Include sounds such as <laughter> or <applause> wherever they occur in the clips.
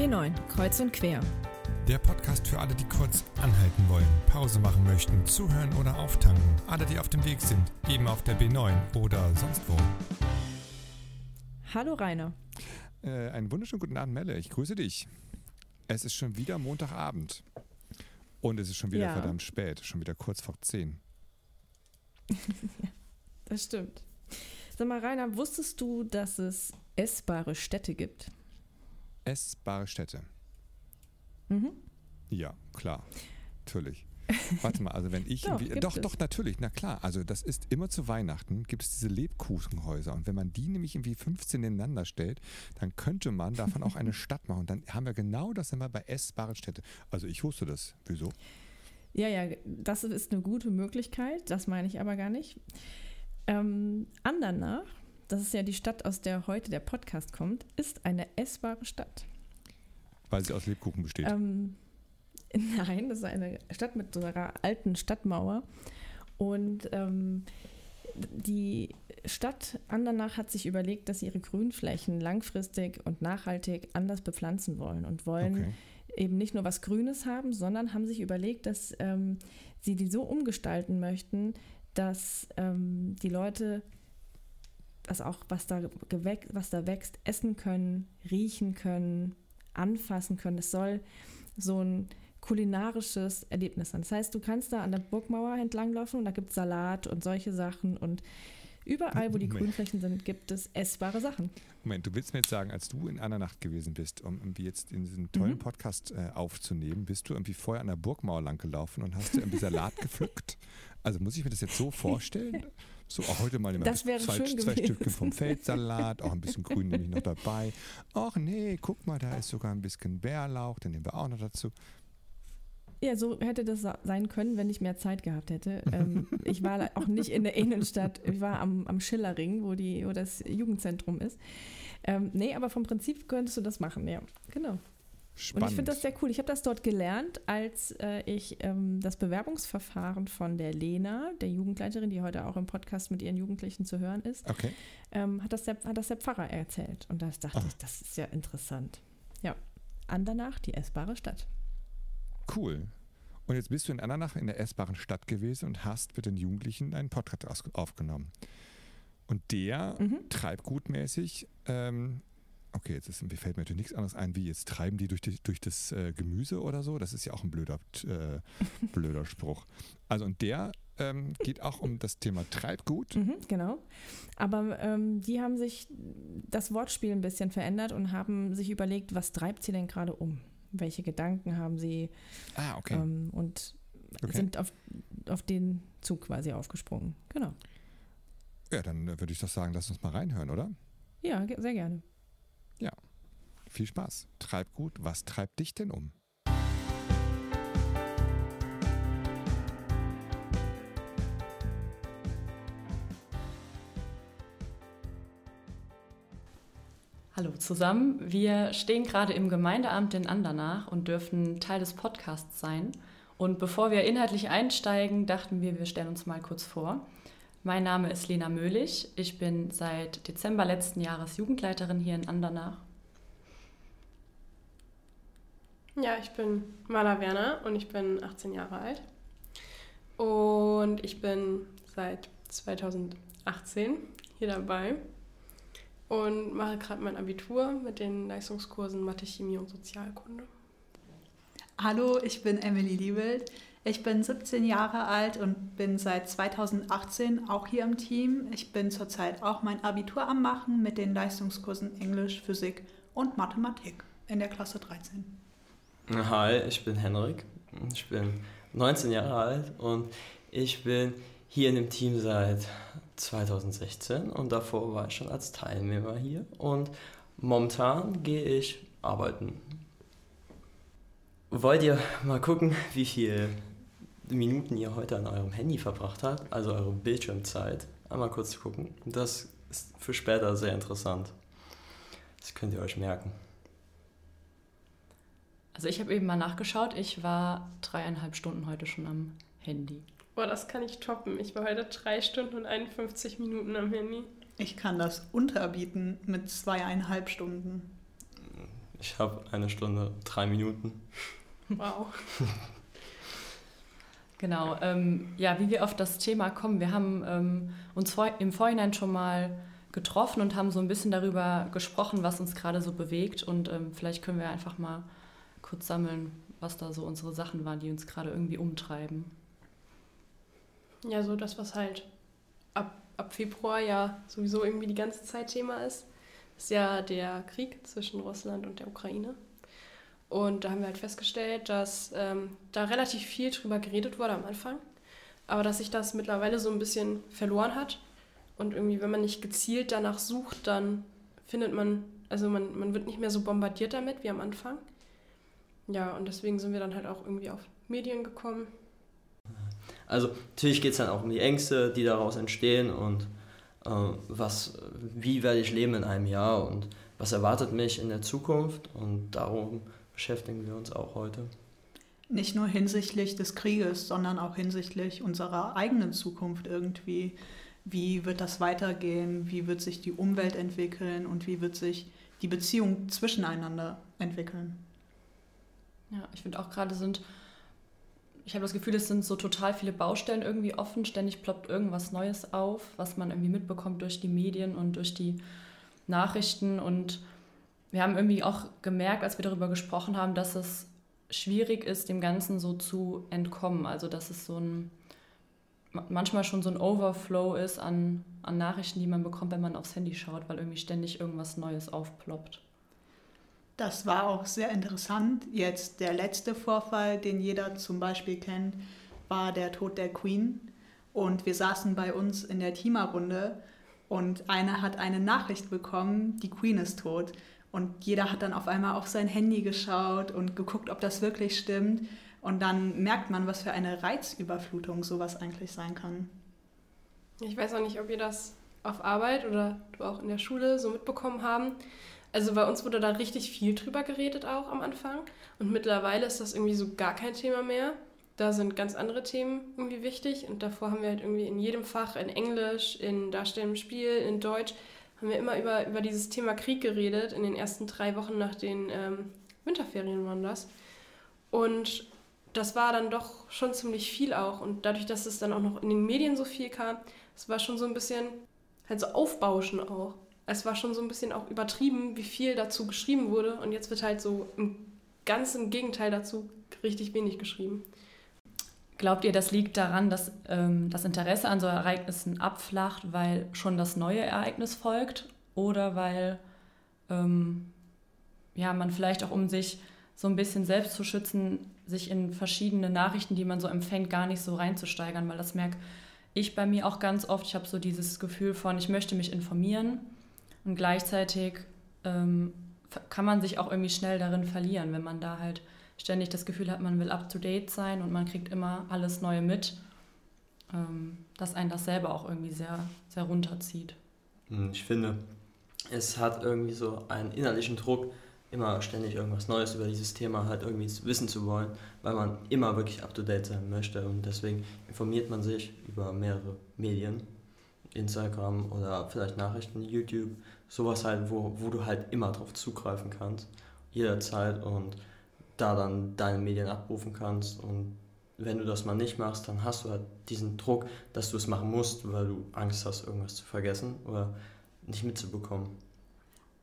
B9, Kreuz und Quer. Der Podcast für alle, die kurz anhalten wollen, Pause machen möchten, zuhören oder auftanken. Alle, die auf dem Weg sind, eben auf der B9 oder sonst wo. Hallo Rainer. Äh, einen wunderschönen guten Abend, Melle. Ich grüße dich. Es ist schon wieder Montagabend. Und es ist schon wieder Ja. verdammt spät, schon wieder kurz vor 10. <laughs> Das stimmt. Sag mal, Rainer, wusstest du, dass es essbare Städte gibt? Essbare Städte. Mhm. Ja, klar. Natürlich. Warte mal, also wenn ich <laughs> Doch, gibt doch, doch, natürlich, na klar. Also das ist immer zu Weihnachten, gibt es diese Lebkuchenhäuser. Und wenn man die nämlich irgendwie 15 nebeneinander stellt, dann könnte man davon auch eine <laughs> Stadt machen. Und dann haben wir genau das immer bei essbaren Städte. Also ich wusste das. Wieso? Ja, ja, das ist eine gute Möglichkeit, das meine ich aber gar nicht. Ähm, Andernach, das ist ja die Stadt, aus der heute der Podcast kommt, ist eine essbare Stadt. Weil sie aus Lebkuchen besteht. Ähm, <laughs> nein, das ist eine Stadt mit so einer alten Stadtmauer. Und ähm, die Stadt Andernach hat sich überlegt, dass sie ihre Grünflächen langfristig und nachhaltig anders bepflanzen wollen und wollen Okay. eben nicht nur was Grünes haben, sondern haben sich überlegt, dass ähm, sie die so umgestalten möchten, dass ähm, die Leute das auch, was da, was da wächst, essen können, riechen können, anfassen können. Es soll so ein kulinarisches Erlebnis sein. Das heißt, du kannst da an der Burgmauer entlanglaufen und da gibt es Salat und solche Sachen und überall, wo die Moment. Grünflächen sind, gibt es essbare Sachen. Moment, du willst mir jetzt sagen, als du in einer Nacht gewesen bist, um irgendwie jetzt in diesen tollen Mhm. Podcast äh, aufzunehmen, bist du irgendwie vorher an der Burgmauer lang gelaufen und hast irgendwie Salat <laughs> gepflückt? Also muss ich mir das jetzt so vorstellen? <laughs> So, auch heute mal immer zwei, zwei. Stückchen vom Feldsalat, auch ein bisschen Grün nehme ich noch dabei. Ach nee, guck mal, da ist sogar ein bisschen Bärlauch, den nehmen wir auch noch dazu. Ja, so hätte das sein können, wenn ich mehr Zeit gehabt hätte. Ähm, <laughs> ich war auch nicht in der Innenstadt, ich war am, am Schillerring, wo, die, wo das Jugendzentrum ist. Ähm, nee, aber vom Prinzip könntest du das machen, ja. Genau. Spannend. Und ich finde das sehr cool. Ich habe das dort gelernt, als äh, ich ähm, das Bewerbungsverfahren von der Lena, der Jugendleiterin, die heute auch im Podcast mit ihren Jugendlichen zu hören ist, okay. ähm, hat, das der, hat das der Pfarrer erzählt. Und da dachte Ah. ich, das ist ja interessant. Ja. Andernach, die essbare Stadt. Cool. Und jetzt bist du in Andernach in der essbaren Stadt gewesen und hast mit den Jugendlichen einen Podcast aufgenommen. Und der Mhm. treibgutmäßig, ähm, okay, jetzt ist, mir fällt mir natürlich nichts anderes ein, wie jetzt treiben die durch, die, durch das äh, Gemüse oder so. Das ist ja auch ein blöder, äh, <laughs> blöder Spruch. Also und der ähm, geht auch um das Thema Treibgut. Mhm, genau. Aber ähm, die haben sich das Wortspiel ein bisschen verändert und haben sich überlegt, was treibt sie denn gerade um? Welche Gedanken haben sie? Ah, okay. Ähm, und Okay. sind auf, auf den Zug quasi aufgesprungen. Genau. Ja, dann äh, würde ich doch sagen, lass uns mal reinhören, oder? Ja, sehr gerne. Viel Spaß. Treibgut, was treibt dich denn um? Hallo zusammen. Wir stehen gerade im Gemeindeamt in Andernach und dürfen Teil des Podcasts sein. Und bevor wir inhaltlich einsteigen, dachten wir, wir stellen uns mal kurz vor. Mein Name ist Lena Möhlich. Ich bin seit Dezember letzten Jahres Jugendleiterin hier in Andernach. Ja, ich bin Mala Werner und ich bin 18 Jahre alt. Und ich bin seit 2018 hier dabei und mache gerade mein Abitur mit den Leistungskursen Mathe, Chemie und Sozialkunde. Hallo, ich bin Emily Liebelt. Ich bin 17 Jahre alt und bin seit 2018 auch hier im Team. Ich bin zurzeit auch mein Abitur am Machen mit den Leistungskursen Englisch, Physik und Mathematik in der Klasse 13. Hi, ich bin Henrik. Ich bin 19 Jahre alt und ich bin hier in dem Team seit 2016 und davor war ich schon als Teilnehmer hier und momentan gehe ich arbeiten. Wollt ihr mal gucken, wie viele Minuten ihr heute an eurem Handy verbracht habt, also eure Bildschirmzeit? Einmal kurz gucken. Das ist für später sehr interessant. Das könnt ihr euch merken. Also ich habe eben mal nachgeschaut. Ich war dreieinhalb Stunden heute schon am Handy. Boah, das kann ich toppen. Ich war heute 3 Stunden und 51 Minuten am Handy. Ich kann das unterbieten mit zweieinhalb Stunden. Ich habe eine Stunde, drei Minuten. Wow. <laughs> Genau, ähm, ja, wie wir auf das Thema kommen. Wir haben ähm, uns vor, im Vorhinein schon mal getroffen und haben so ein bisschen darüber gesprochen, was uns gerade so bewegt. Und ähm, vielleicht können wir einfach mal kurz sammeln, was da so unsere Sachen waren, die uns gerade irgendwie umtreiben. Ja, so das, was halt ab, ab Februar ja sowieso irgendwie die ganze Zeit Thema ist, ist ja der Krieg zwischen Russland und der Ukraine. Und da haben wir halt festgestellt, dass ähm, da relativ viel drüber geredet wurde am Anfang, aber dass sich das mittlerweile so ein bisschen verloren hat. Und irgendwie, wenn man nicht gezielt danach sucht, dann findet man, also man, man wird nicht mehr so bombardiert damit wie am Anfang. Ja, und deswegen sind wir dann halt auch irgendwie auf Medien gekommen. Also natürlich geht es dann auch um die Ängste, die daraus entstehen und äh, was, wie werde ich leben in einem Jahr und was erwartet mich in der Zukunft und darum beschäftigen wir uns auch heute. Nicht nur hinsichtlich des Krieges, sondern auch hinsichtlich unserer eigenen Zukunft irgendwie. Wie wird das weitergehen? Wie wird sich die Umwelt entwickeln? Und wie wird sich die Beziehung zwischeneinander entwickeln? Ja, ich finde auch gerade sind, ich habe das Gefühl, es sind so total viele Baustellen irgendwie offen. Ständig ploppt irgendwas Neues auf, was man irgendwie mitbekommt durch die Medien und durch die Nachrichten und wir haben irgendwie auch gemerkt, als wir darüber gesprochen haben, dass es schwierig ist, dem Ganzen so zu entkommen. Also dass es so ein manchmal schon so ein Overflow ist an, an Nachrichten, die man bekommt, wenn man aufs Handy schaut, weil irgendwie ständig irgendwas Neues aufploppt. Das war auch sehr interessant. Jetzt der letzte Vorfall, den jeder zum Beispiel kennt, war der Tod der Queen. Und wir saßen bei uns in der Teamerrunde und einer hat eine Nachricht bekommen, die Queen ist tot. Und jeder hat dann auf einmal auf sein Handy geschaut und geguckt, ob das wirklich stimmt. Und dann merkt man, was für eine Reizüberflutung sowas eigentlich sein kann. Ich weiß auch nicht, ob ihr das auf Arbeit oder du auch in der Schule so mitbekommen haben. Also bei uns wurde da richtig viel drüber geredet auch am Anfang. Und mittlerweile ist das irgendwie so gar kein Thema mehr. Da sind ganz andere Themen irgendwie wichtig. Und davor haben wir halt irgendwie in jedem Fach, in Englisch, in Darstellung im Spiel, in Deutsch, haben wir immer über, über dieses Thema Krieg geredet, in den ersten drei Wochen nach den ähm, Winterferien waren das. Und das war dann doch schon ziemlich viel auch. Und dadurch, dass es dann auch noch in den Medien so viel kam, es war schon so ein bisschen halt so aufbauschen auch. Es war schon so ein bisschen auch übertrieben, wie viel dazu geschrieben wurde. Und jetzt wird halt so im ganz im Gegenteil dazu richtig wenig geschrieben. Glaubt ihr, das liegt daran, dass ähm, das Interesse an so Ereignissen abflacht, weil schon das neue Ereignis folgt? Oder weil ähm, ja, man vielleicht auch, um sich so ein bisschen selbst zu schützen, sich in verschiedene Nachrichten, die man so empfängt, gar nicht so reinzusteigern? Weil das merke ich bei mir auch ganz oft. Ich habe so dieses Gefühl von, ich möchte mich informieren und gleichzeitig ähm, kann man sich auch irgendwie schnell darin verlieren, wenn man da halt ständig das Gefühl hat, man will up-to-date sein und man kriegt immer alles Neue mit, ähm, dass einen das selber auch irgendwie sehr, sehr runterzieht. Hm, ich finde, es hat irgendwie so einen innerlichen Druck, immer ständig irgendwas Neues über dieses Thema halt irgendwie wissen zu wollen, weil man immer wirklich up-to-date sein möchte und deswegen informiert man sich über mehrere Medien, Instagram oder vielleicht Nachrichten, YouTube, sowas halt, wo, wo du halt immer drauf zugreifen kannst, jederzeit und da dann deine Medien abrufen kannst. Und wenn du das mal nicht machst, dann hast du halt diesen Druck, dass du es machen musst, weil du Angst hast, irgendwas zu vergessen oder nicht mitzubekommen.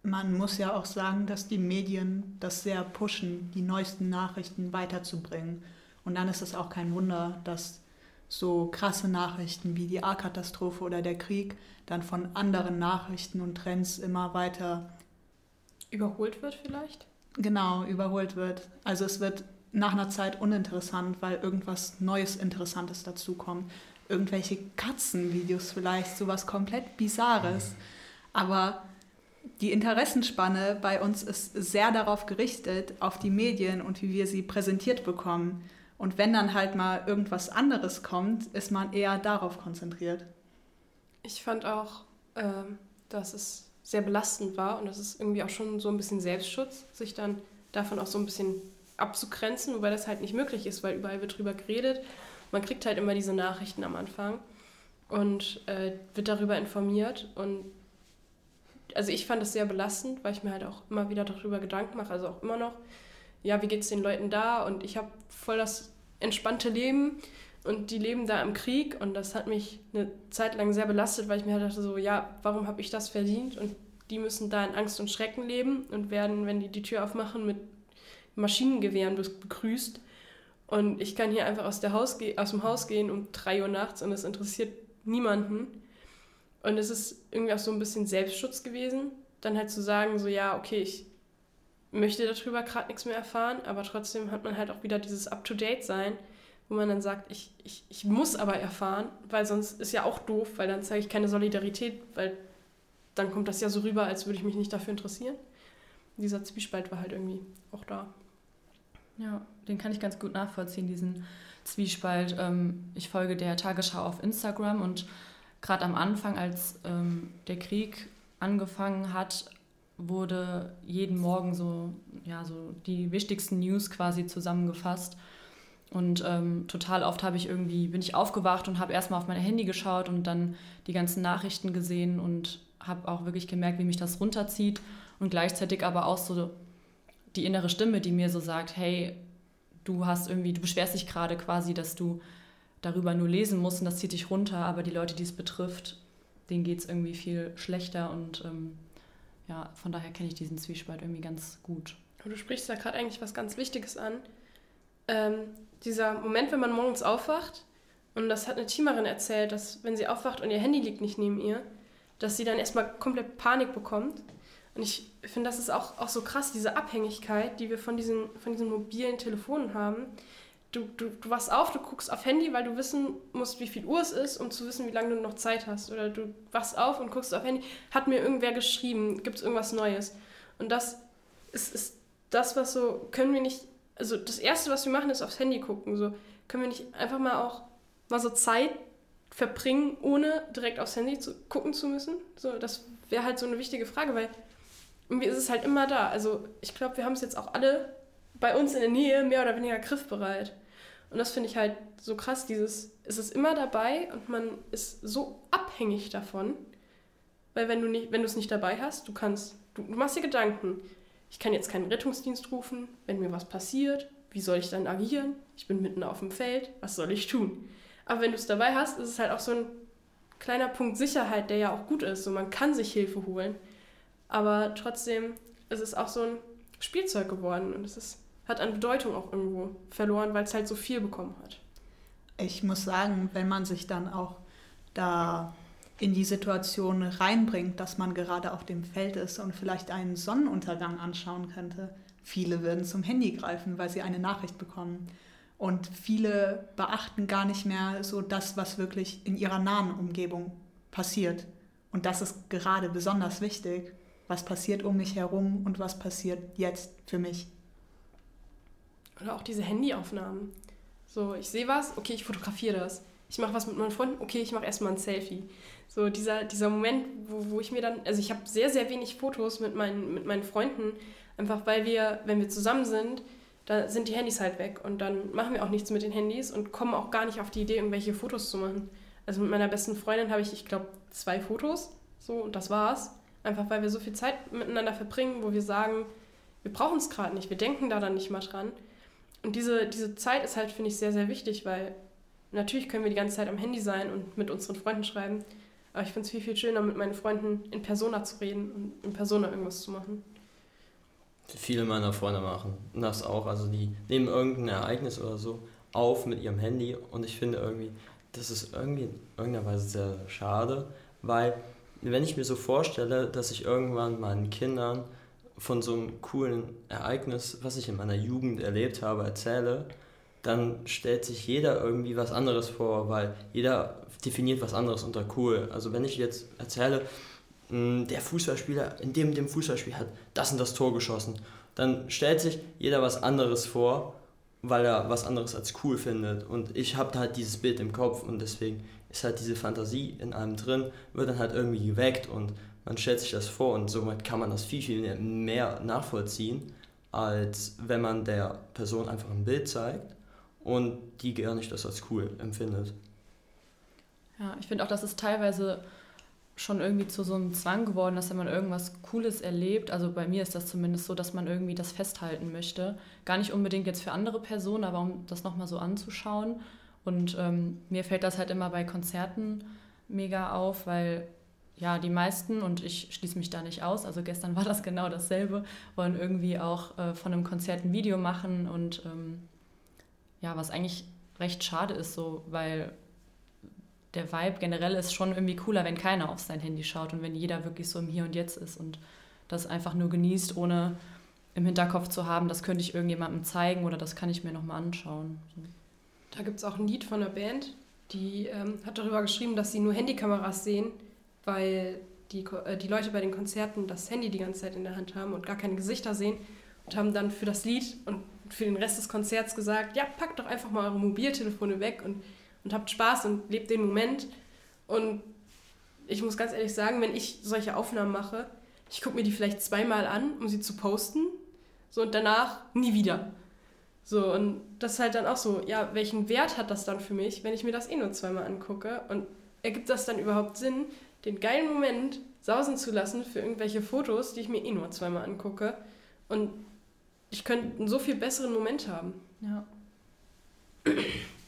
Man muss ja auch sagen, dass die Medien das sehr pushen, die neuesten Nachrichten weiterzubringen. Und dann ist es auch kein Wunder, dass so krasse Nachrichten wie die A-Katastrophe oder der Krieg dann von anderen Nachrichten und Trends immer weiter überholt wird vielleicht? Genau, überholt wird. Also es wird nach einer Zeit uninteressant, weil irgendwas Neues, Interessantes dazukommt. Irgendwelche Katzenvideos vielleicht, sowas komplett Bizarres. Aber die Interessenspanne bei uns ist sehr darauf gerichtet, auf die Medien und wie wir sie präsentiert bekommen. Und wenn dann halt mal irgendwas anderes kommt, ist man eher darauf konzentriert. Ich fand auch, ähm, dass es sehr belastend war und das ist irgendwie auch schon so ein bisschen Selbstschutz, sich dann davon auch so ein bisschen abzugrenzen, wobei das halt nicht möglich ist, weil überall wird drüber geredet. Man kriegt halt immer diese Nachrichten am Anfang und äh, wird darüber informiert und also ich fand es sehr belastend, weil ich mir halt auch immer wieder darüber Gedanken mache, also auch immer noch, ja, wie geht es den Leuten da? Und ich habe voll das entspannte Leben und die leben da im Krieg und das hat mich eine Zeit lang sehr belastet, weil ich mir halt dachte so, ja, warum habe ich das verdient? Und die müssen da in Angst und Schrecken leben und werden, wenn die die Tür aufmachen, mit Maschinengewehren begrüßt. Und ich kann hier einfach aus, der Haus aus dem Haus gehen um 3 Uhr nachts und es interessiert niemanden. Und es ist irgendwie auch so ein bisschen Selbstschutz gewesen, dann halt zu sagen, so ja, okay, ich möchte darüber gerade nichts mehr erfahren, aber trotzdem hat man halt auch wieder dieses Up-to-Date-Sein, wo man dann sagt, ich, ich, ich muss aber erfahren, weil sonst ist ja auch doof, weil dann zeige ich keine Solidarität, weil dann kommt das ja so rüber, als würde ich mich nicht dafür interessieren. Dieser Zwiespalt war halt irgendwie auch da. Ja, den kann ich ganz gut nachvollziehen, diesen Zwiespalt. Ähm, ich folge der Tagesschau auf Instagram und gerade am Anfang, als ähm, der Krieg angefangen hat, wurde jeden Morgen so, ja, so die wichtigsten News quasi zusammengefasst. Und ähm, total oft habe ich irgendwie, bin ich aufgewacht und habe erstmal auf mein Handy geschaut und dann die ganzen Nachrichten gesehen und habe auch wirklich gemerkt, wie mich das runterzieht und gleichzeitig aber auch so die innere Stimme, die mir so sagt, hey, du hast irgendwie, du beschwerst dich gerade quasi, dass du darüber nur lesen musst und das zieht dich runter, aber die Leute, die es betrifft, denen geht es irgendwie viel schlechter und ähm, ja, von daher kenne ich diesen Zwiespalt irgendwie ganz gut. du sprichst da gerade eigentlich was ganz Wichtiges an. Ähm, dieser Moment, wenn man morgens aufwacht, und das hat eine Teamerin erzählt, dass wenn sie aufwacht und ihr Handy liegt nicht neben ihr, dass sie dann erstmal komplett Panik bekommt. Und ich finde, das ist auch, auch so krass, diese Abhängigkeit, die wir von diesen, von diesen mobilen Telefonen haben. Du, du, du wachst auf, du guckst auf Handy, weil du wissen musst, wie viel Uhr es ist, um zu wissen, wie lange du noch Zeit hast. Oder du wachst auf und guckst auf Handy, hat mir irgendwer geschrieben, gibt es irgendwas Neues. Und das ist, ist das, was so, können wir nicht also das Erste, was wir machen, ist aufs Handy gucken. So können wir nicht einfach mal auch mal so Zeit verbringen, ohne direkt aufs Handy zu, gucken zu müssen? So, das wäre halt so eine wichtige Frage, weil irgendwie ist es halt immer da. Also ich glaube, wir haben es jetzt auch alle bei uns in der Nähe mehr oder weniger griffbereit. Und das finde ich halt so krass, dieses, es ist immer dabei und man ist so abhängig davon, weil wenn du nicht, wenn du es nicht dabei hast, du kannst, du, du machst dir Gedanken, ich kann jetzt keinen Rettungsdienst rufen, wenn mir was passiert. Wie soll ich dann agieren? Ich bin mitten auf dem Feld. Was soll ich tun? Aber wenn du es dabei hast, ist es halt auch so ein kleiner Punkt Sicherheit, der ja auch gut ist. So, man kann sich Hilfe holen. Aber trotzdem ist es auch so ein Spielzeug geworden und es ist, hat an Bedeutung auch irgendwo verloren, weil es halt so viel bekommen hat. Ich muss sagen, wenn man sich dann auch da in die Situation reinbringt, dass man gerade auf dem Feld ist und vielleicht einen Sonnenuntergang anschauen könnte. Viele würden zum Handy greifen, weil sie eine Nachricht bekommen. Und viele beachten gar nicht mehr so das, was wirklich in ihrer nahen Umgebung passiert. Und das ist gerade besonders wichtig. Was passiert um mich herum und was passiert jetzt für mich. Oder auch diese Handyaufnahmen. So, ich sehe was, okay, ich fotografiere das. Ich mache was mit meinen Freunden, okay, ich mache erstmal ein Selfie. So dieser, dieser Moment, wo, wo ich mir dann, also ich habe sehr, sehr wenig Fotos mit meinen, mit meinen Freunden, einfach weil wir, wenn wir zusammen sind, da sind die Handys halt weg und dann machen wir auch nichts mit den Handys und kommen auch gar nicht auf die Idee, irgendwelche Fotos zu machen. Also mit meiner besten Freundin habe ich, ich glaube, zwei Fotos, so und das war's. Einfach weil wir so viel Zeit miteinander verbringen, wo wir sagen, wir brauchen es gerade nicht, wir denken da dann nicht mal dran. Und diese, diese Zeit ist halt, finde ich, sehr, sehr wichtig, weil natürlich können wir die ganze Zeit am Handy sein und mit unseren Freunden schreiben, aber ich finde es viel, viel schöner, mit meinen Freunden in Persona zu reden und in Persona irgendwas zu machen. Viele meiner Freunde machen das auch. Also die nehmen irgendein Ereignis oder so auf mit ihrem Handy und ich finde irgendwie, das ist irgendwie in irgendeiner Weise sehr schade, weil wenn ich mir so vorstelle, dass ich irgendwann meinen Kindern von so einem coolen Ereignis, was ich in meiner Jugend erlebt habe, erzähle, dann stellt sich jeder irgendwie was anderes vor, weil jeder definiert was anderes unter cool. Also wenn ich jetzt erzähle, hm, der Fußballspieler in dem, dem Fußballspiel hat das und das Tor geschossen, dann stellt sich jeder was anderes vor, weil er was anderes als cool findet. Und ich habe halt dieses Bild im Kopf und deswegen ist halt diese Fantasie in einem drin, wird dann halt irgendwie geweckt und man stellt sich das vor und somit kann man das viel, viel mehr nachvollziehen, als wenn man der Person einfach ein Bild zeigt und die gar nicht das als cool empfindet. Ja, ich finde auch, dass es teilweise schon irgendwie zu so einem Zwang geworden, dass wenn man irgendwas Cooles erlebt, also bei mir ist das zumindest so, dass man irgendwie das festhalten möchte. Gar nicht unbedingt jetzt für andere Personen, aber um das nochmal so anzuschauen. Und ähm, mir fällt das halt immer bei Konzerten mega auf, weil ja, die meisten, und ich schließe mich da nicht aus, also gestern <laughs> war das genau dasselbe, wollen irgendwie auch äh, von einem Konzert ein Video machen und ähm, ja, was eigentlich recht schade ist, so, weil der Vibe generell ist schon irgendwie cooler, wenn keiner auf sein Handy schaut und wenn jeder wirklich so im Hier und Jetzt ist und das einfach nur genießt, ohne im Hinterkopf zu haben, das könnte ich irgendjemandem zeigen oder das kann ich mir nochmal anschauen. Da gibt es auch ein Lied von einer Band, die ähm, hat darüber geschrieben, dass sie nur Handykameras sehen, weil die, äh, die Leute bei den Konzerten das Handy die ganze Zeit in der Hand haben und gar keine Gesichter sehen und haben dann für das Lied und für den Rest des Konzerts gesagt, ja, packt doch einfach mal eure Mobiltelefone weg und, und habt Spaß und lebt den Moment. Und ich muss ganz ehrlich sagen, wenn ich solche Aufnahmen mache, ich gucke mir die vielleicht zweimal an, um sie zu posten, so und danach nie wieder. So, und das ist halt dann auch so, ja, welchen Wert hat das dann für mich, wenn ich mir das eh nur zweimal angucke? Und ergibt das dann überhaupt Sinn, den geilen Moment sausen zu lassen für irgendwelche Fotos, die ich mir eh nur zweimal angucke? Und ich könnte einen so viel besseren Moment haben. Ja.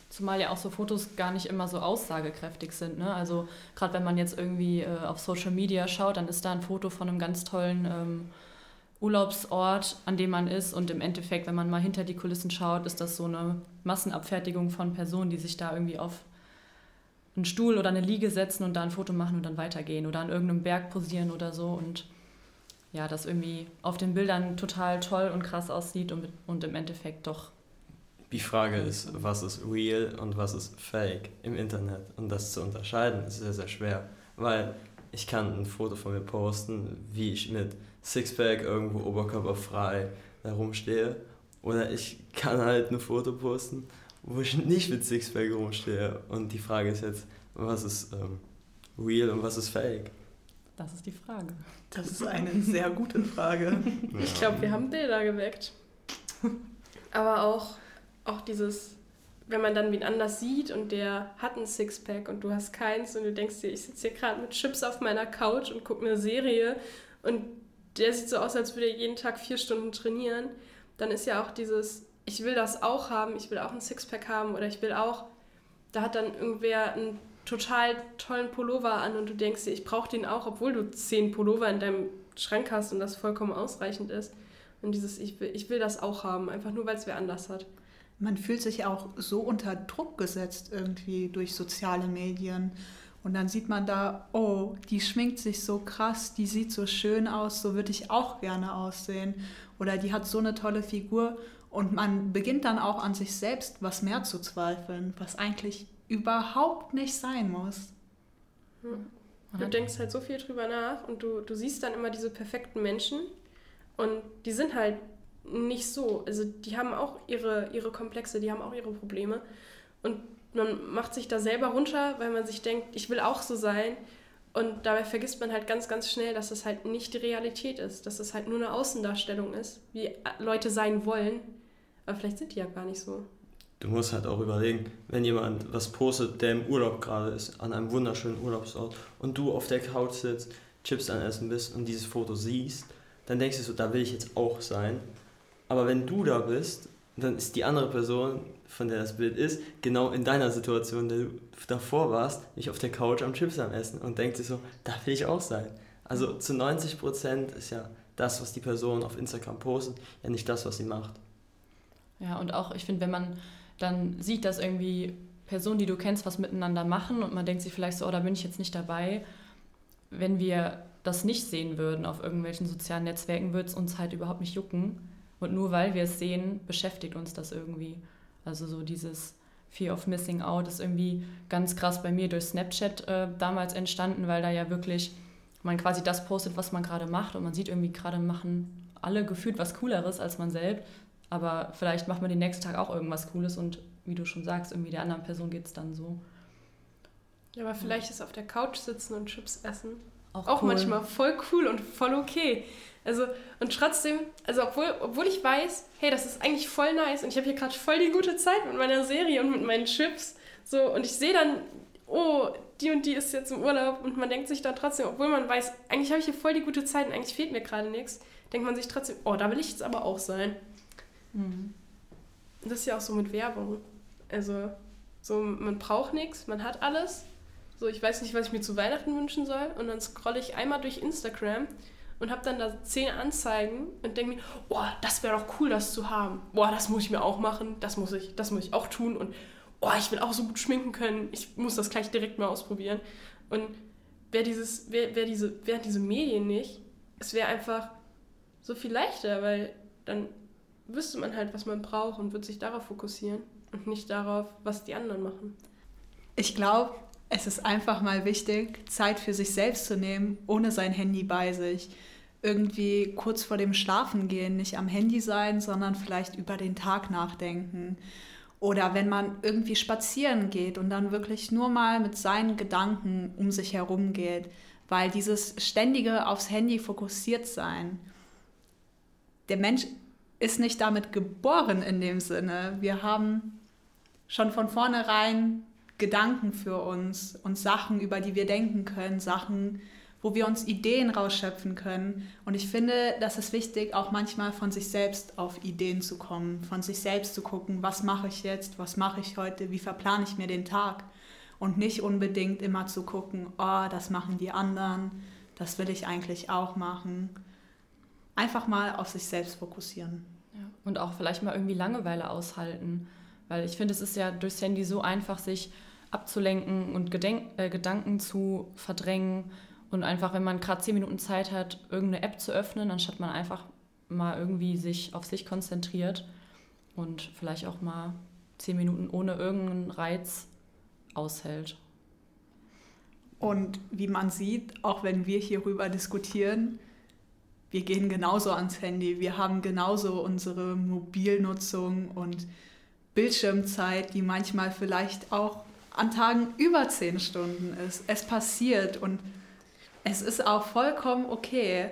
Zumal ja auch so Fotos gar nicht immer so aussagekräftig sind. Ne? Also gerade wenn man jetzt irgendwie äh, auf Social Media schaut, dann ist da ein Foto von einem ganz tollen ähm, Urlaubsort, an dem man ist. Und im Endeffekt, wenn man mal hinter die Kulissen schaut, ist das so eine Massenabfertigung von Personen, die sich da irgendwie auf einen Stuhl oder eine Liege setzen und da ein Foto machen und dann weitergehen oder an irgendeinem Berg posieren oder so. Und ja, das irgendwie auf den Bildern total toll und krass aussieht und, und im Endeffekt doch. Die Frage ist, was ist real und was ist fake im Internet? Und das zu unterscheiden ist sehr, sehr schwer, weil ich kann ein Foto von mir posten, wie ich mit Sixpack irgendwo oberkörperfrei da rumstehe. Oder ich kann halt ein Foto posten, wo ich nicht mit Sixpack rumstehe. Und die Frage ist jetzt, was ist ähm, real und was ist fake? Das ist die Frage. Das ist eine sehr gute Frage. Ich glaube, wir haben Bilder geweckt. Aber auch, auch dieses, wenn man dann wen anders sieht und der hat ein Sixpack und du hast keins und du denkst dir, ich sitze hier gerade mit Chips auf meiner Couch und gucke eine Serie und der sieht so aus, als würde er jeden Tag vier Stunden trainieren, dann ist ja auch dieses, ich will das auch haben, ich will auch ein Sixpack haben oder ich will auch, da hat dann irgendwer ein total tollen Pullover an und du denkst dir, ich brauche den auch, obwohl du zehn Pullover in deinem Schrank hast und das vollkommen ausreichend ist. Und dieses, ich will, ich will das auch haben, einfach nur, weil es wer anders hat. Man fühlt sich auch so unter Druck gesetzt irgendwie durch soziale Medien. Und dann sieht man da, oh, die schminkt sich so krass, die sieht so schön aus, so würde ich auch gerne aussehen. Oder die hat so eine tolle Figur. Und man beginnt dann auch an sich selbst was mehr zu zweifeln, was eigentlich überhaupt nicht sein muss. Du denkst halt so viel drüber nach und du, du siehst dann immer diese perfekten Menschen und die sind halt nicht so. Also die haben auch ihre, ihre Komplexe, die haben auch ihre Probleme. Und man macht sich da selber runter, weil man sich denkt, ich will auch so sein. Und dabei vergisst man halt ganz, ganz schnell, dass das halt nicht die Realität ist, dass das halt nur eine Außendarstellung ist, wie Leute sein wollen. Aber vielleicht sind die ja gar nicht so du musst halt auch überlegen, wenn jemand was postet, der im Urlaub gerade ist, an einem wunderschönen Urlaubsort und du auf der Couch sitzt, Chips an Essen bist und dieses Foto siehst, dann denkst du so, da will ich jetzt auch sein. Aber wenn du da bist, dann ist die andere Person, von der das Bild ist, genau in deiner Situation, der du davor warst, nicht auf der Couch am Chips am Essen und denkt sich so, da will ich auch sein. Also zu 90% ist ja das, was die Person auf Instagram postet, ja nicht das, was sie macht. Ja, und auch, ich finde, wenn man dann sieht, dass irgendwie Personen, die du kennst, was miteinander machen und man denkt sich vielleicht so, oh, da bin ich jetzt nicht dabei. Wenn wir das nicht sehen würden auf irgendwelchen sozialen Netzwerken, würde es uns halt überhaupt nicht jucken. Und nur weil wir es sehen, beschäftigt uns das irgendwie. Also so dieses Fear of Missing Out ist irgendwie ganz krass bei mir durch Snapchat äh, damals entstanden, weil da ja wirklich man quasi das postet, was man gerade macht und man sieht irgendwie gerade machen alle gefühlt was Cooleres als man selbst. Aber vielleicht macht man den nächsten Tag auch irgendwas Cooles und wie du schon sagst, irgendwie der anderen Person geht es dann so. Ja, aber vielleicht ist auf der Couch sitzen und Chips essen auch, auch cool. manchmal voll cool und voll okay. Also, und trotzdem, also obwohl, obwohl ich weiß, hey, das ist eigentlich voll nice und ich habe hier gerade voll die gute Zeit mit meiner Serie und mit meinen Chips, so, und ich sehe dann oh, die und die ist jetzt im Urlaub und man denkt sich dann trotzdem, obwohl man weiß, eigentlich habe ich hier voll die gute Zeit und eigentlich fehlt mir gerade nichts, denkt man sich trotzdem, oh, da will ich jetzt aber auch sein. Mhm. Und das ist ja auch so mit Werbung. Also, so, man braucht nichts, man hat alles. So, ich weiß nicht, was ich mir zu Weihnachten wünschen soll. Und dann scrolle ich einmal durch Instagram und habe dann da zehn Anzeigen und denke mir, boah, das wäre doch cool, das zu haben. Boah, das muss ich mir auch machen, das muss ich, das muss ich auch tun. Und oh, ich will auch so gut schminken können, ich muss das gleich direkt mal ausprobieren. Und wäre dieses, wär, wär diese, wär diese Medien nicht, es wäre einfach so viel leichter, weil dann wüsste man halt, was man braucht und würde sich darauf fokussieren und nicht darauf, was die anderen machen. Ich glaube, es ist einfach mal wichtig, Zeit für sich selbst zu nehmen, ohne sein Handy bei sich. Irgendwie kurz vor dem Schlafengehen nicht am Handy sein, sondern vielleicht über den Tag nachdenken. Oder wenn man irgendwie spazieren geht und dann wirklich nur mal mit seinen Gedanken um sich herum geht. Weil dieses ständige aufs Handy fokussiert sein, der Mensch ist nicht damit geboren in dem Sinne. Wir haben schon von vornherein Gedanken für uns und Sachen, über die wir denken können, Sachen, wo wir uns Ideen rausschöpfen können. Und ich finde, das ist wichtig, auch manchmal von sich selbst auf Ideen zu kommen, von sich selbst zu gucken, was mache ich jetzt, was mache ich heute, wie verplane ich mir den Tag. Und nicht unbedingt immer zu gucken, oh, das machen die anderen, das will ich eigentlich auch machen. Einfach mal auf sich selbst fokussieren. Ja. Und auch vielleicht mal irgendwie Langeweile aushalten. Weil ich finde, es ist ja durchs Handy so einfach, sich abzulenken und Gedenk äh, Gedanken zu verdrängen und einfach, wenn man gerade zehn Minuten Zeit hat, irgendeine App zu öffnen, anstatt man einfach mal irgendwie sich auf sich konzentriert und vielleicht auch mal zehn Minuten ohne irgendeinen Reiz aushält. Und wie man sieht, auch wenn wir hierüber diskutieren, wir gehen genauso ans Handy. Wir haben genauso unsere Mobilnutzung und Bildschirmzeit, die manchmal vielleicht auch an Tagen über zehn Stunden ist. Es passiert und es ist auch vollkommen okay.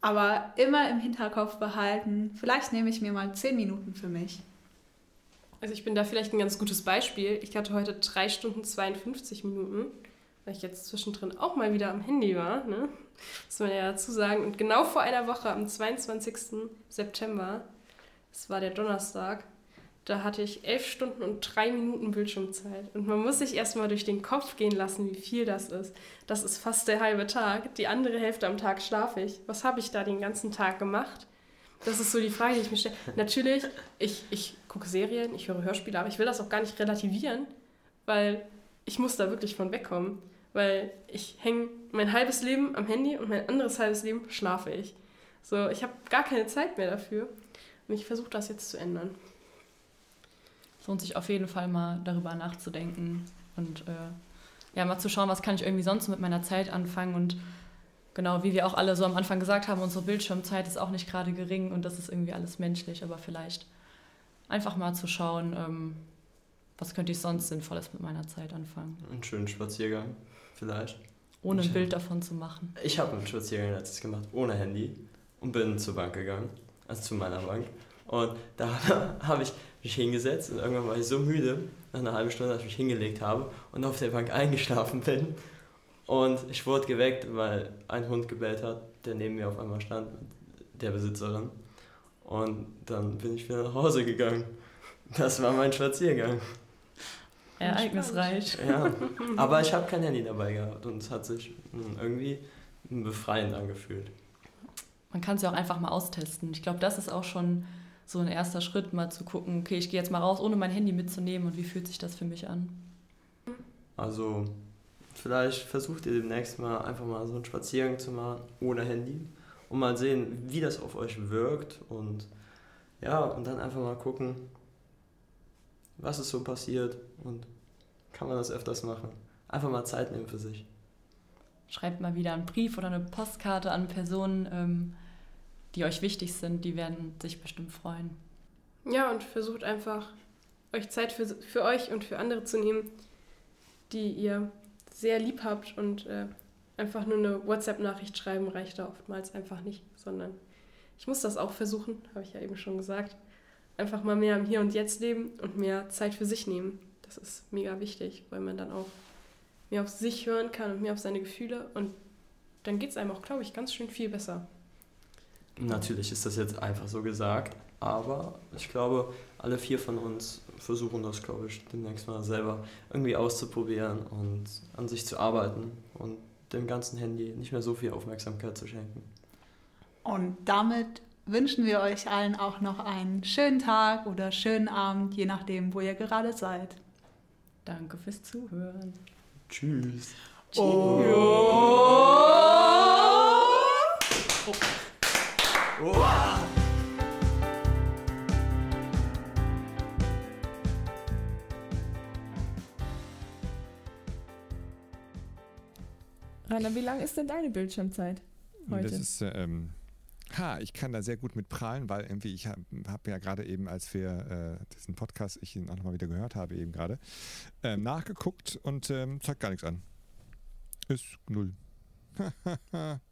Aber immer im Hinterkopf behalten, vielleicht nehme ich mir mal zehn Minuten für mich. Also ich bin da vielleicht ein ganz gutes Beispiel. Ich hatte heute drei Stunden 52 Minuten, weil ich jetzt zwischendrin auch mal wieder am Handy war. Ne? Muss man ja dazu sagen. Und genau vor einer Woche, am 22. September, das war der Donnerstag, da hatte ich elf Stunden und drei Minuten Bildschirmzeit. Und man muss sich erstmal durch den Kopf gehen lassen, wie viel das ist. Das ist fast der halbe Tag. Die andere Hälfte am Tag schlafe ich. Was habe ich da den ganzen Tag gemacht? Das ist so die Frage, die ich mir stelle. Natürlich, ich, ich gucke Serien, ich höre Hörspiele, aber ich will das auch gar nicht relativieren, weil ich muss da wirklich von wegkommen. Weil ich hänge mein halbes Leben am Handy und mein anderes halbes Leben schlafe ich. So, ich habe gar keine Zeit mehr dafür. Und ich versuche das jetzt zu ändern. Es lohnt sich auf jeden Fall mal darüber nachzudenken und äh, ja, mal zu schauen, was kann ich irgendwie sonst mit meiner Zeit anfangen und genau, wie wir auch alle so am Anfang gesagt haben, unsere Bildschirmzeit ist auch nicht gerade gering und das ist irgendwie alles menschlich, aber vielleicht einfach mal zu schauen, ähm, was könnte ich sonst Sinnvolles mit meiner Zeit anfangen. Einen schönen Spaziergang vielleicht. Ohne ein Bild davon zu machen. Ich habe einen Spaziergang letztes gemacht, ohne Handy und bin zur Bank gegangen, also zu meiner Bank. Und da <laughs> habe ich mich hingesetzt und irgendwann war ich so müde, nach einer halben Stunde, dass ich mich hingelegt habe und auf der Bank <laughs> eingeschlafen bin. Und ich wurde geweckt, weil ein Hund gebellt hat, der neben mir auf einmal stand, der Besitzerin. Und dann bin ich wieder nach Hause gegangen. Das war mein Spaziergang. Ereignisreich. Ja, aber ich habe kein Handy dabei gehabt und es hat sich hm, irgendwie befreiend angefühlt. Man kann es ja auch einfach mal austesten. Ich glaube, das ist auch schon so ein erster Schritt, mal zu gucken, okay, ich gehe jetzt mal raus, ohne mein Handy mitzunehmen und wie fühlt sich das für mich an? Also vielleicht versucht ihr demnächst mal einfach mal so einen Spaziergang zu machen ohne Handy und mal sehen, wie das auf euch wirkt und ja, und dann einfach mal gucken, was ist so passiert und kann man das öfters machen. Einfach mal Zeit nehmen für sich. Schreibt mal wieder einen Brief oder eine Postkarte an Personen, ähm, die euch wichtig sind, die werden sich bestimmt freuen. Ja, und versucht einfach, euch Zeit für, für euch und für andere zu nehmen, die ihr sehr lieb habt und äh, einfach nur eine WhatsApp-Nachricht schreiben reicht da oftmals einfach nicht, sondern ich muss das auch versuchen, habe ich ja eben schon gesagt. Einfach mal mehr im Hier und Jetzt leben und mehr Zeit für sich nehmen. Das ist mega wichtig, weil man dann auch mehr auf sich hören kann und mehr auf seine Gefühle. Und dann geht es einem auch, glaube ich, ganz schön viel besser. Natürlich ist das jetzt einfach so gesagt, aber ich glaube, alle vier von uns versuchen das, glaube ich, demnächst mal selber irgendwie auszuprobieren und an sich zu arbeiten und dem ganzen Handy nicht mehr so viel Aufmerksamkeit zu schenken. Und damit wünschen wir euch allen auch noch einen schönen Tag oder schönen Abend, je nachdem, wo ihr gerade seid. Danke fürs Zuhören. Tschüss. Oh. Rainer, wie lang ist denn deine Bildschirmzeit heute? Das ist, ähm, ha, ich kann da sehr gut mit prahlen, weil irgendwie ich habe hab ja gerade eben, als wir äh, diesen Podcast, ich ihn auch nochmal wieder gehört habe, eben gerade, ähm, nachgeguckt und ähm, zeigt gar nichts an. Ist null. <laughs>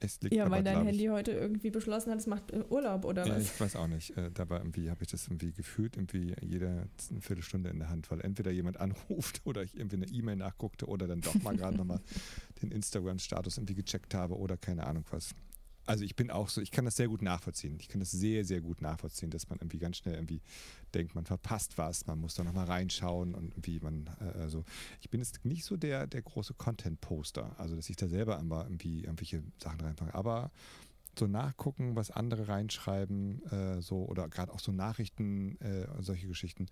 es liegt ja, aber, weil dein Handy ich, heute irgendwie beschlossen hat, es macht äh, Urlaub oder ja, was? ich weiß auch nicht. Äh, dabei irgendwie habe ich das irgendwie gefühlt, irgendwie jede eine Viertelstunde in der Hand, weil entweder jemand anruft <laughs> oder ich irgendwie eine E-Mail nachguckte oder dann doch mal gerade nochmal <laughs> den Instagram-Status irgendwie gecheckt habe oder keine Ahnung was. Also ich bin auch so, ich kann das sehr gut nachvollziehen. Ich kann das sehr, sehr gut nachvollziehen, dass man irgendwie ganz schnell irgendwie denkt, man verpasst was, man muss da nochmal reinschauen und wie man, äh, also ich bin jetzt nicht so der, der große Content-Poster, also dass ich da selber immer irgendwie irgendwelche Sachen reinfange, aber so nachgucken, was andere reinschreiben, äh, so oder gerade auch so Nachrichten, äh, solche Geschichten,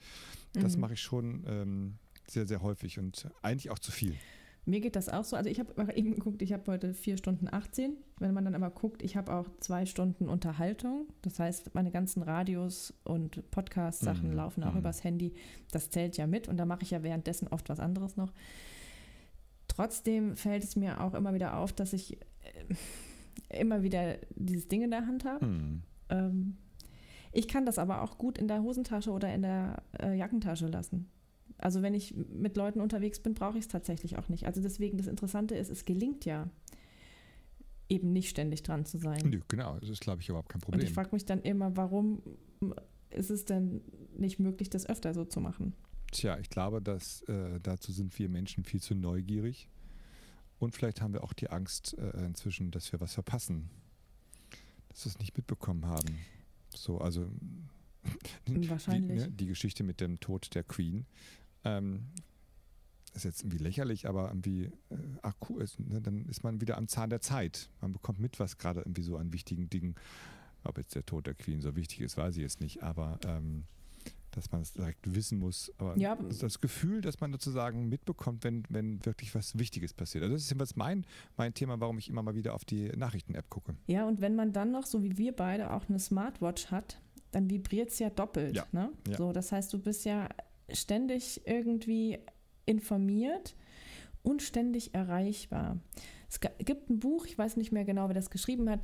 das Mhm. mache ich schon ähm, sehr, sehr häufig und eigentlich auch zu viel. Mir geht das auch so. Also ich habe mal <laughs> eben geguckt, ich habe heute 4 Stunden 18. Wenn man dann aber guckt, ich habe auch zwei Stunden Unterhaltung. Das heißt, meine ganzen Radios und Podcast-Sachen Mhm. laufen auch Mhm. übers Handy. Das zählt ja mit und da mache ich ja währenddessen oft was anderes noch. Trotzdem fällt es mir auch immer wieder auf, dass ich äh, immer wieder dieses Ding in der Hand habe. Hm. Ähm, ich kann das aber auch gut in der Hosentasche oder in der äh, Jackentasche lassen. Also wenn ich mit Leuten unterwegs bin, brauche ich es tatsächlich auch nicht. Also deswegen das Interessante ist, es gelingt ja eben nicht ständig dran zu sein. Nö, genau, das ist, glaube ich, überhaupt kein Und Problem. ich frage mich dann immer, warum ist es denn nicht möglich, das öfter so zu machen? Tja, ich glaube, dass äh, dazu sind wir Menschen viel zu neugierig. Und vielleicht haben wir auch die Angst äh, inzwischen, dass wir was verpassen. Dass wir es nicht mitbekommen haben. So, also <laughs> Wahrscheinlich. Die, ne, die Geschichte mit dem Tod der Queen. Ähm, ist jetzt irgendwie lächerlich, aber irgendwie äh, ach cool ist, ne, dann ist man wieder am Zahn der Zeit. Man bekommt mit, was gerade irgendwie so an wichtigen Dingen, ob jetzt der Tod der Queen so wichtig ist, weiß ich jetzt nicht, aber ähm, dass man es direkt wissen muss. Aber Ja. das, Gefühl, dass man sozusagen mitbekommt, wenn, wenn wirklich was Wichtiges passiert. Also das ist jedenfalls mein, mein Thema, warum ich immer mal wieder auf die Nachrichten-App gucke. Ja, und wenn man dann noch, so wie wir beide, auch eine Smartwatch hat, dann vibriert es ja doppelt. Ja, Ne? ja. So, das heißt, du bist ja ständig irgendwie informiert und ständig erreichbar. Es gibt ein Buch, ich weiß nicht mehr genau, wer das geschrieben hat.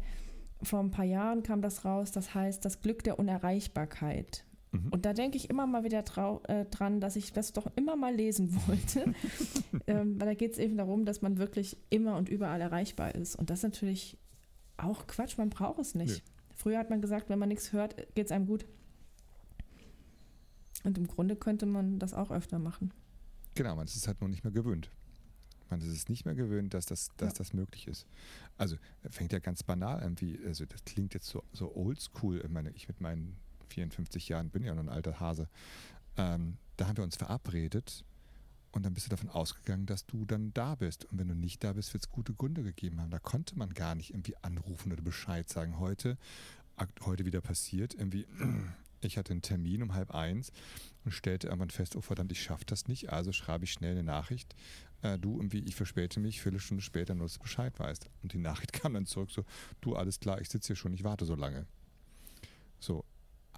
Vor ein paar Jahren kam das raus, das heißt Das Glück der Unerreichbarkeit. Mhm. Und da denke ich immer mal wieder äh, dran, dass ich das doch immer mal lesen wollte. <laughs> ähm, weil da geht es eben darum, dass man wirklich immer und überall erreichbar ist. Und das ist natürlich auch Quatsch, man braucht es nicht. Nö. Früher hat man gesagt, wenn man nichts hört, geht es einem gut. Und im Grunde könnte man das auch öfter machen. Genau, man ist es halt noch nicht mehr gewöhnt. Man ist es nicht mehr gewöhnt, dass das, dass Ja. das möglich ist. Also fängt ja ganz banal an, wie, also das klingt jetzt so, so oldschool. Ich meine, ich mit meinen 54 Jahren bin ja noch ein alter Hase. Ähm, da haben wir uns verabredet und dann bist du davon ausgegangen, dass du dann da bist. Und wenn du nicht da bist, wird es gute Gründe gegeben haben. Da konnte man gar nicht irgendwie anrufen oder Bescheid sagen. Heute, heute wieder passiert, irgendwie, ich hatte einen Termin um halb eins und stellte irgendwann fest, oh verdammt, ich schaffe das nicht. Also schreibe ich schnell eine Nachricht. Äh, du irgendwie, ich verspäte mich, Viertelstunde später, nur dass du Bescheid weißt. Und die Nachricht <laughs> kam dann zurück, so, du, alles klar, ich sitze hier schon, ich warte so lange. So.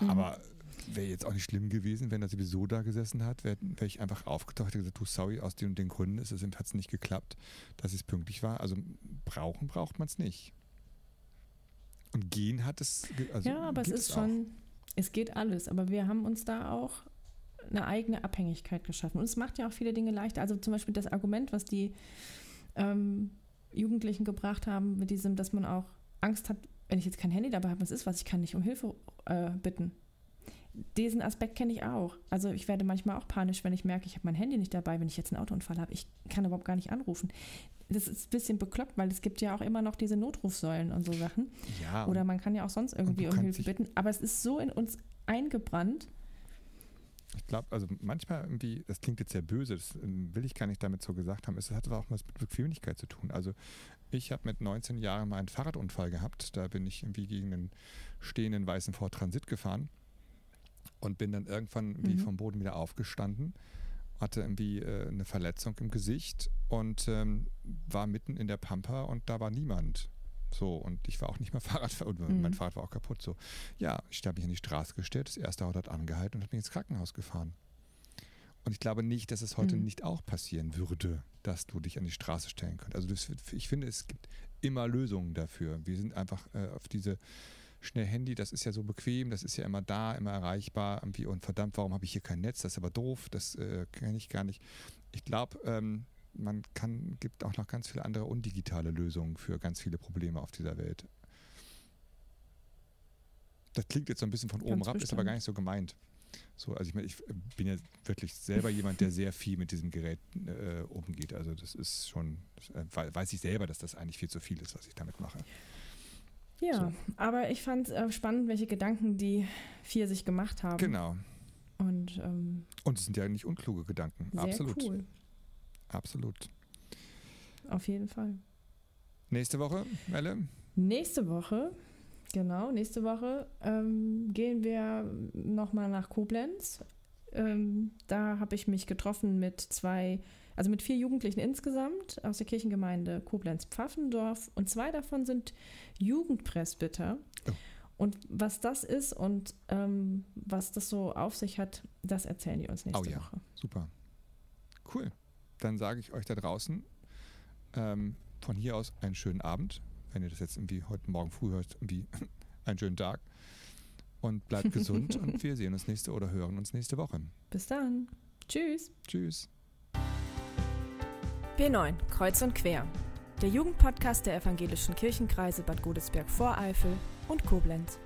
Mhm. Aber wäre jetzt auch nicht schlimm gewesen, wenn er sowieso da gesessen hat, wäre wär ich einfach aufgetaucht und gesagt, du, sorry, aus den und den Gründen ist es hat es nicht geklappt, dass es pünktlich war. Also brauchen braucht man es nicht. Und gehen hat es. Also ja, aber es ist auch. schon, es geht alles. Aber wir haben uns da auch eine eigene Abhängigkeit geschaffen. Und es macht ja auch viele Dinge leichter. Also zum Beispiel das Argument, was die ähm, Jugendlichen gebracht haben, mit diesem, dass man auch Angst hat, wenn ich jetzt kein Handy dabei habe, was ist was, ich kann nicht um Hilfe äh, bitten. diesen Aspekt kenne ich auch. Also ich werde manchmal auch panisch, wenn ich merke, ich habe mein Handy nicht dabei, wenn ich jetzt einen Autounfall habe. Ich kann überhaupt gar nicht anrufen. Das ist ein bisschen bekloppt, weil es gibt ja auch immer noch diese Notrufsäulen und so Sachen. Ja, Oder man kann ja auch sonst irgendwie um Hilfe bitten. Aber es ist so in uns eingebrannt. Ich glaube, also manchmal irgendwie, das klingt jetzt sehr böse, das ähm, will ich gar nicht damit so gesagt haben, es hat aber auch was mit Bequemlichkeit zu tun. Also ich habe mit 19 Jahren mal einen Fahrradunfall gehabt, da bin ich irgendwie gegen einen stehenden weißen Ford Transit gefahren und bin dann irgendwann irgendwie Mhm. vom Boden wieder aufgestanden, hatte irgendwie äh, eine Verletzung im Gesicht und ähm, war mitten in der Pampa und da war niemand. So, und ich war auch nicht mehr <laughs> Fahrrad, und Mhm. mein Fahrrad war auch kaputt. So, ja, ich habe mich an die Straße gestellt, das erste Auto hat angehalten und hat mich ins Krankenhaus gefahren. Und ich glaube nicht, dass es heute Mhm. nicht auch passieren würde, dass du dich an die Straße stellen könntest. Also das, ich finde, es gibt immer Lösungen dafür. Wir sind einfach äh, auf diese schnell Handy, das ist ja so bequem, das ist ja immer da, immer erreichbar. Irgendwie, und verdammt, warum habe ich hier kein Netz? Das ist aber doof, das äh, kenne ich gar nicht. Ich glaube, ähm, man kann, gibt auch noch ganz viele andere undigitale Lösungen für ganz viele Probleme auf dieser Welt. Das klingt jetzt so ein bisschen von oben Ganz ist aber gar nicht so gemeint. So, also ich meine, ich bin ja wirklich selber jemand, der sehr viel mit diesem Gerät äh, umgeht. Also das ist schon, das, äh, wei- weiß ich selber, dass das eigentlich viel zu viel ist, was ich damit mache. Ja, aber ich fand äh, spannend, welche Gedanken die vier sich gemacht haben. Genau. Und ähm, Und es sind ja nicht unkluge Gedanken. sehr Absolut. cool. Absolut. Auf jeden Fall. Nächste Woche, Melle? Nächste Woche, genau, nächste Woche ähm, gehen wir nochmal nach Koblenz. Ähm, da habe ich mich getroffen mit zwei, also mit vier Jugendlichen insgesamt aus der Kirchengemeinde Koblenz-Pfaffendorf und zwei davon sind Jugendpresbyter. Oh. Und was das ist und ähm, was das so auf sich hat, das erzählen die uns nächste Oh ja. Woche. Super. Cool. Dann sage ich euch da draußen ähm, von hier aus einen schönen Abend. Wenn ihr das jetzt irgendwie heute Morgen früh hört, irgendwie <laughs> einen schönen Tag. Und bleibt gesund <laughs> und wir sehen uns nächste oder hören uns nächste Woche. Bis dann. Tschüss. Tschüss. B9, Kreuz und Quer. Der Jugendpodcast der evangelischen Kirchenkreise Bad Godesberg-Voreifel und Koblenz.